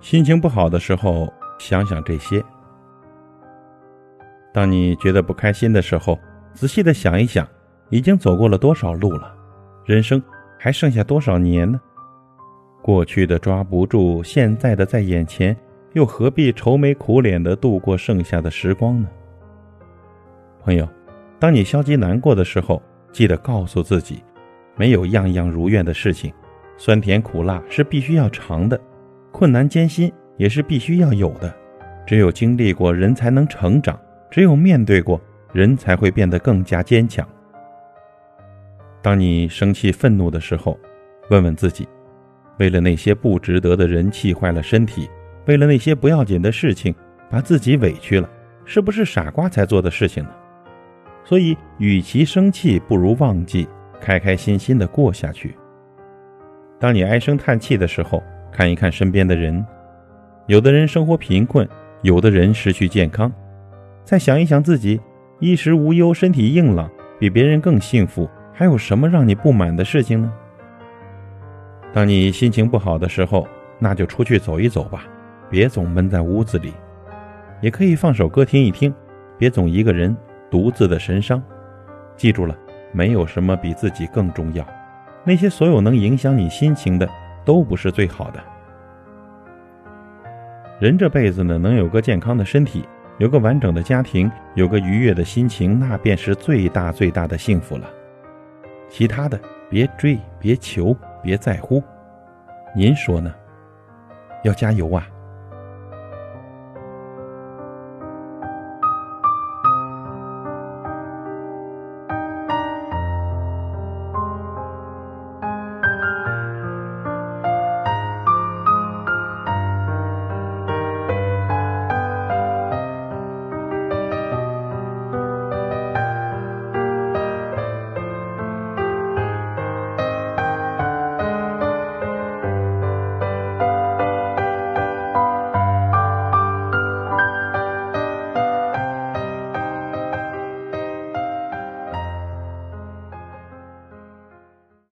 心情不好的时候，想想这些。当你觉得不开心的时候，仔细的想一想，已经走过了多少路了，人生还剩下多少年呢？过去的抓不住，现在的在眼前，又何必愁眉苦脸的度过剩下的时光呢？朋友，当你消极难过的时候，记得告诉自己，没有样样如愿的事情，酸甜苦辣是必须要尝的，困难艰辛也是必须要有的。只有经历过，人才能成长；只有面对过，人才会变得更加坚强。当你生气愤怒的时候，问问自己。为了那些不值得的人气坏了身体，为了那些不要紧的事情把自己委屈了，是不是傻瓜才做的事情呢？所以，与其生气，不如忘记，开开心心的过下去。当你唉声叹气的时候，看一看身边的人，有的人生活贫困，有的人失去健康，再想一想自己衣食无忧，身体硬朗，比别人更幸福，还有什么让你不满的事情呢？当你心情不好的时候，那就出去走一走吧，别总闷在屋子里。也可以放首歌听一听，别总一个人独自的神伤。记住了，没有什么比自己更重要。那些所有能影响你心情的，都不是最好的。人这辈子呢，能有个健康的身体，有个完整的家庭，有个愉悦的心情，那便是最大最大的幸福了。其他的，别追，别求。别在乎，您说呢？要加油啊！